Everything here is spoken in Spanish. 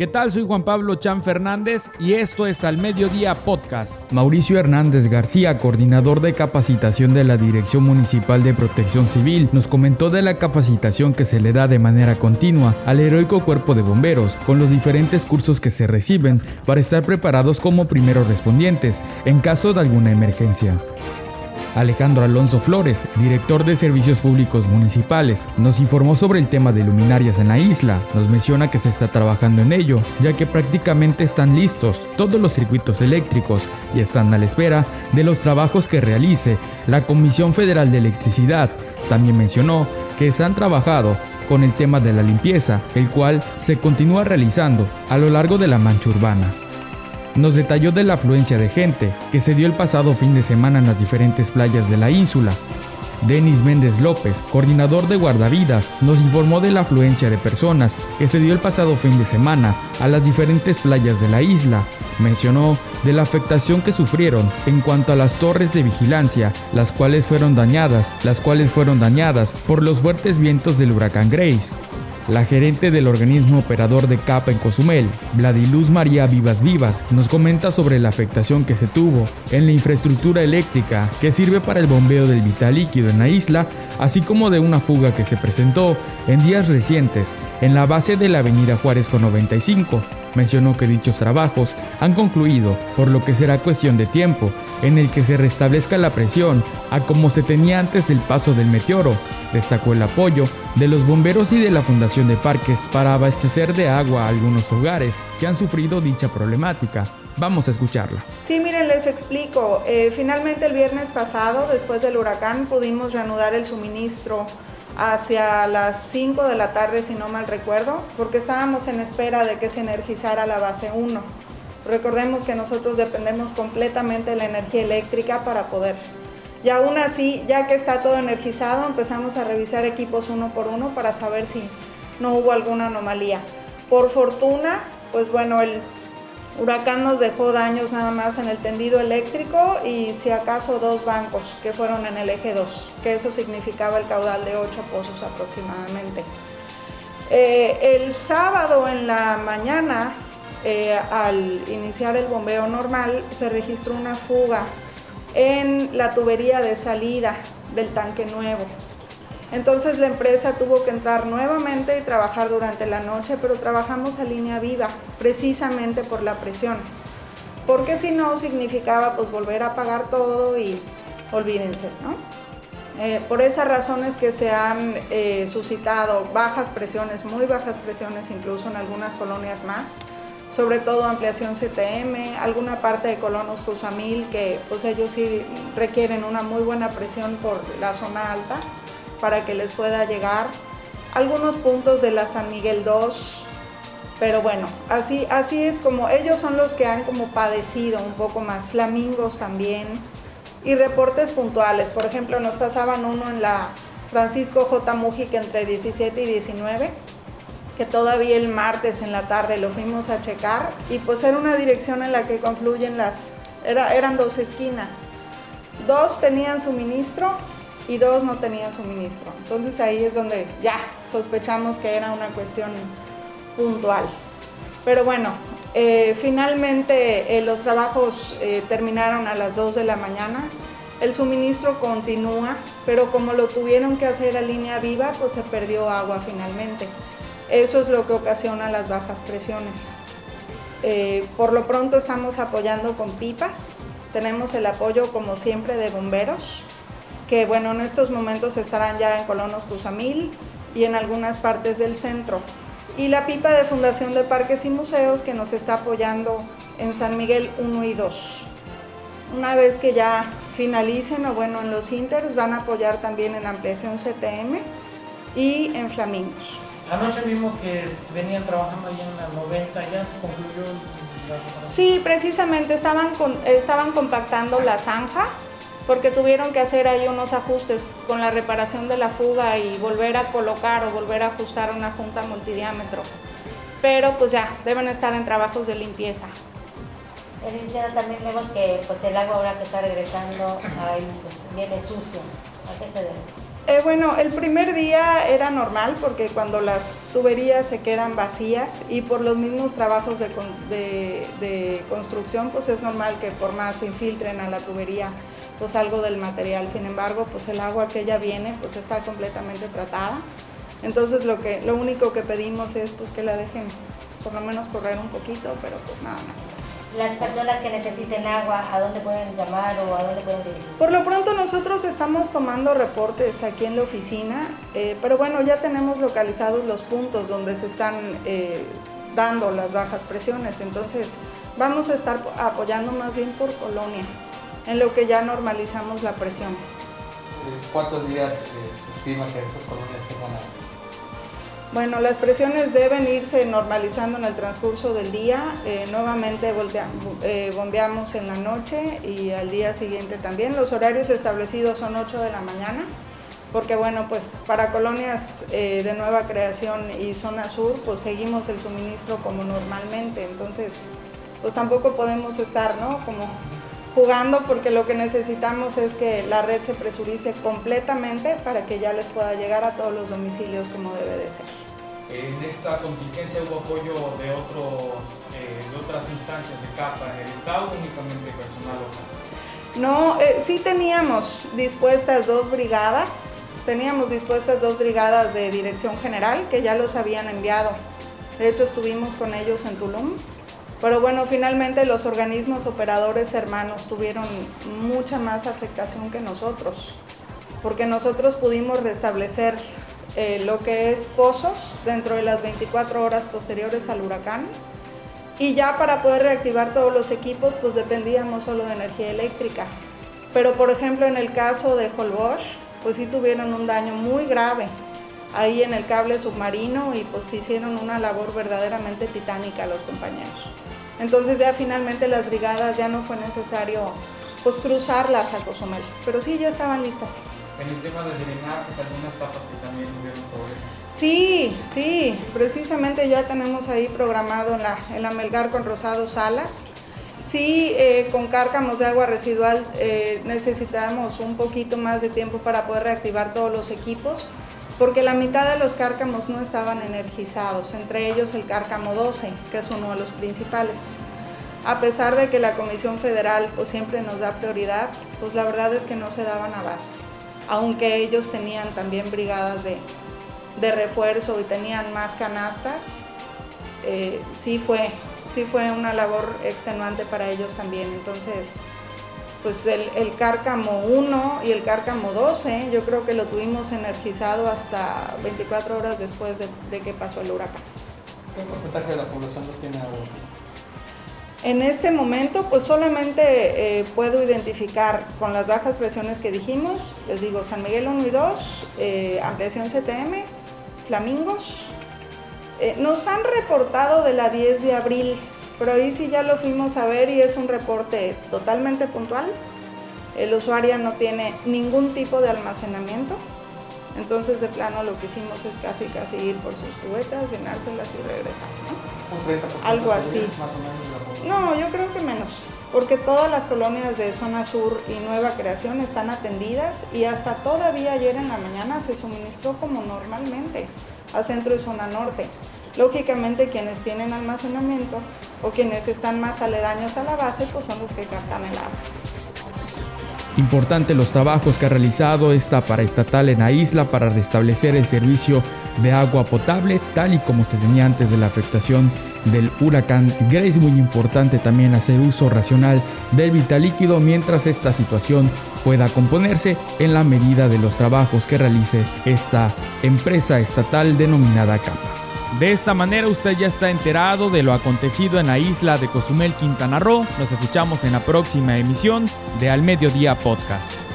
¿Qué tal? Soy Juan Pablo Chan Fernández y esto es Al Mediodía Podcast. Mauricio Hernández García, coordinador de capacitación de la Dirección Municipal de Protección Civil, nos comentó de la capacitación que se le da de manera continua al heroico cuerpo de bomberos, con los diferentes cursos que se reciben para estar preparados como primeros respondientes en caso de alguna emergencia. Alejandro Alonso Flores, director de Servicios Públicos Municipales, nos informó sobre el tema de luminarias en la isla. Nos menciona que se está trabajando en ello, ya que prácticamente están listos todos los circuitos eléctricos y están a la espera de los trabajos que realice la Comisión Federal de Electricidad. También mencionó que se han trabajado con el tema de la limpieza, el cual se continúa realizando a lo largo de la mancha urbana nos detalló de la afluencia de gente que se dio el pasado fin de semana en las diferentes playas de la ínsula. Denis Méndez López, coordinador de guardavidas, nos informó de la afluencia de personas que se dio el pasado fin de semana a las diferentes playas de la isla. Mencionó de la afectación que sufrieron en cuanto a las torres de vigilancia, las cuales fueron dañadas, las cuales fueron dañadas por los fuertes vientos del huracán Grace. La gerente del organismo operador de CAPA en Cozumel, Vladiluz María Vivas Vivas, nos comenta sobre la afectación que se tuvo en la infraestructura eléctrica que sirve para el bombeo del vital líquido en la isla, así como de una fuga que se presentó en días recientes en la base de la avenida Juárez con 95. Mencionó que dichos trabajos han concluido, por lo que será cuestión de tiempo en el que se restablezca la presión a como se tenía antes del paso del meteoro. Destacó el apoyo de los bomberos y de la Fundación de Parques para abastecer de agua a algunos hogares que han sufrido dicha problemática. Vamos a escucharla. Sí, miren, les explico. Eh, finalmente el viernes pasado, después del huracán, pudimos reanudar el suministro hacia las 5 de la tarde, si no mal recuerdo, porque estábamos en espera de que se energizara la base 1. Recordemos que nosotros dependemos completamente de la energía eléctrica para poder. Y aún así, ya que está todo energizado, empezamos a revisar equipos uno por uno para saber si no hubo alguna anomalía. Por fortuna, pues bueno, el huracán nos dejó daños nada más en el tendido eléctrico y si acaso dos bancos que fueron en el eje 2, que eso significaba el caudal de 8 pozos aproximadamente. Eh, el sábado en la mañana eh, al iniciar el bombeo normal, se registró una fuga en la tubería de salida del tanque nuevo. Entonces la empresa tuvo que entrar nuevamente y trabajar durante la noche, pero trabajamos a línea viva, precisamente por la presión. Porque si no, significaba pues volver a apagar todo y olvídense, ¿no? Eh, por esas razones que se han eh, suscitado bajas presiones, muy bajas presiones, incluso en algunas colonias más, sobre todo ampliación CTM, alguna parte de colonos Cusamil que pues ellos sí requieren una muy buena presión por la zona alta para que les pueda llegar, algunos puntos de la San Miguel 2, pero bueno, así, así es como ellos son los que han como padecido un poco más, flamingos también, y reportes puntuales, por ejemplo nos pasaban uno en la Francisco J. Mujica entre 17 y 19, que todavía el martes en la tarde lo fuimos a checar y pues era una dirección en la que confluyen las, era, eran dos esquinas. Dos tenían suministro y dos no tenían suministro. Entonces ahí es donde ya sospechamos que era una cuestión puntual. Pero bueno, eh, finalmente eh, los trabajos eh, terminaron a las 2 de la mañana. El suministro continúa, pero como lo tuvieron que hacer a línea viva, pues se perdió agua finalmente. Eso es lo que ocasiona las bajas presiones. Por lo pronto estamos apoyando con pipas. Tenemos el apoyo, como siempre, de bomberos, que bueno, en estos momentos estarán ya en Colonos Cusamil y en algunas partes del centro. Y la pipa de Fundación de Parques y Museos que nos está apoyando en San Miguel 1 y 2. Una vez que ya finalicen o bueno, en los Inters van a apoyar también en ampliación CTM y en Flamingos. Anoche vimos que venían trabajando ahí en la 90, ¿ya se concluyó? Sí, precisamente estaban, estaban compactando la zanja porque tuvieron que hacer ahí unos ajustes con la reparación de la fuga y volver a colocar o volver a ajustar una junta multidiámetro. Pero pues ya, deben estar en trabajos de limpieza. Licenciada, también vemos que pues, el agua ahora que está regresando pues, viene sucio. ¿A qué se debe? Eh, bueno, el primer día era normal porque cuando las tuberías se quedan vacías y por los mismos trabajos de, construcción, pues es normal que por más se infiltren a la tubería pues algo del material. Sin embargo, pues el agua que ya viene pues está completamente tratada. Entonces lo, que, lo único que pedimos es pues que la dejen por lo menos correr un poquito, pero pues nada más las personas que necesiten agua, ¿a dónde pueden llamar o a dónde pueden dirigir? Por lo pronto nosotros estamos tomando reportes aquí en la oficina, eh, pero bueno, ya tenemos localizados los puntos donde se están eh, dando las bajas presiones, entonces vamos a estar apoyando más bien por colonia, en lo que ya normalizamos la presión. ¿Cuántos días se estima que estas colonias tengan agua? Bueno, las presiones deben irse normalizando en el transcurso del día. Eh, nuevamente eh, bombeamos en la noche y al día siguiente también. Los horarios establecidos son 8 de la mañana, porque bueno, pues para colonias eh, de nueva creación y zona sur, pues seguimos el suministro como normalmente. Entonces, pues tampoco podemos estar, ¿no? Como jugando porque lo que necesitamos es que la red se presurice completamente para que ya les pueda llegar a todos los domicilios como debe de ser. En esta contingencia hubo apoyo de, otros, eh, de otras instancias de CAPA en el Estado, únicamente personal local. No, eh, sí teníamos dispuestas dos brigadas, teníamos dispuestas dos brigadas de dirección general que ya los habían enviado. De hecho estuvimos con ellos en Tulum pero bueno, finalmente los organismos operadores hermanos tuvieron mucha más afectación que nosotros, porque nosotros pudimos restablecer eh, lo que es pozos dentro de las 24 horas posteriores al huracán. Y ya para poder reactivar todos los equipos, pues dependíamos solo de energía eléctrica. Pero por ejemplo, en el caso de Holbox, pues sí tuvieron un daño muy grave ahí en el cable submarino y pues hicieron una labor verdaderamente titánica los compañeros. Entonces ya finalmente las brigadas ya no fue necesario pues cruzarlas a Cozumel, pero sí ya estaban listas. En el tema de drenajes, algunas tapas que también problemas. Sí, sí, precisamente ya tenemos ahí programado en la, en la Melgar con Rosado Salas. Sí, eh, con cárcamos de agua residual eh, necesitamos un poquito más de tiempo para poder reactivar todos los equipos porque la mitad de los cárcamos no estaban energizados, entre ellos el cárcamo 12, que es uno de los principales. A pesar de que la Comisión Federal pues, siempre nos da prioridad, pues la verdad es que no se daban abasto, aunque ellos tenían también brigadas de, refuerzo y tenían más canastas, eh, sí, fue, sí fue una labor extenuante para ellos también. Entonces, pues el, cárcamo 1 y el cárcamo 12, yo creo que lo tuvimos energizado hasta 24 horas después de, que pasó el huracán. ¿Qué porcentaje de la población no tiene agua? En este momento, pues solamente eh, puedo identificar con las bajas presiones que dijimos, les digo San Miguel 1 y 2, eh, ampliación CTM, Flamingos. Eh, nos han reportado de la 10 de abril pero ahí sí ya lo fuimos a ver y es un reporte totalmente puntual. El usuario no tiene ningún tipo de almacenamiento. Entonces de plano lo que hicimos es casi casi ir por sus cubetas, llenárselas y regresar, ¿no? Algo así. No, yo creo que menos, porque todas las colonias de zona sur y nueva creación están atendidas y hasta todavía ayer en la mañana se suministró como normalmente a centro y zona norte. Lógicamente quienes tienen almacenamiento o quienes están más aledaños a la base pues son los que captan el agua. Importante los trabajos que ha realizado esta paraestatal en la isla para restablecer el servicio de agua potable tal y como se tenía antes de la afectación del huracán Grace. Muy importante también hacer uso racional del vital líquido mientras esta situación pueda componerse en la medida de los trabajos que realice esta empresa estatal denominada CAPA. De esta manera usted ya está enterado de lo acontecido en la isla de Cozumel, Quintana Roo. Nos escuchamos en la próxima emisión de Al Mediodía Podcast.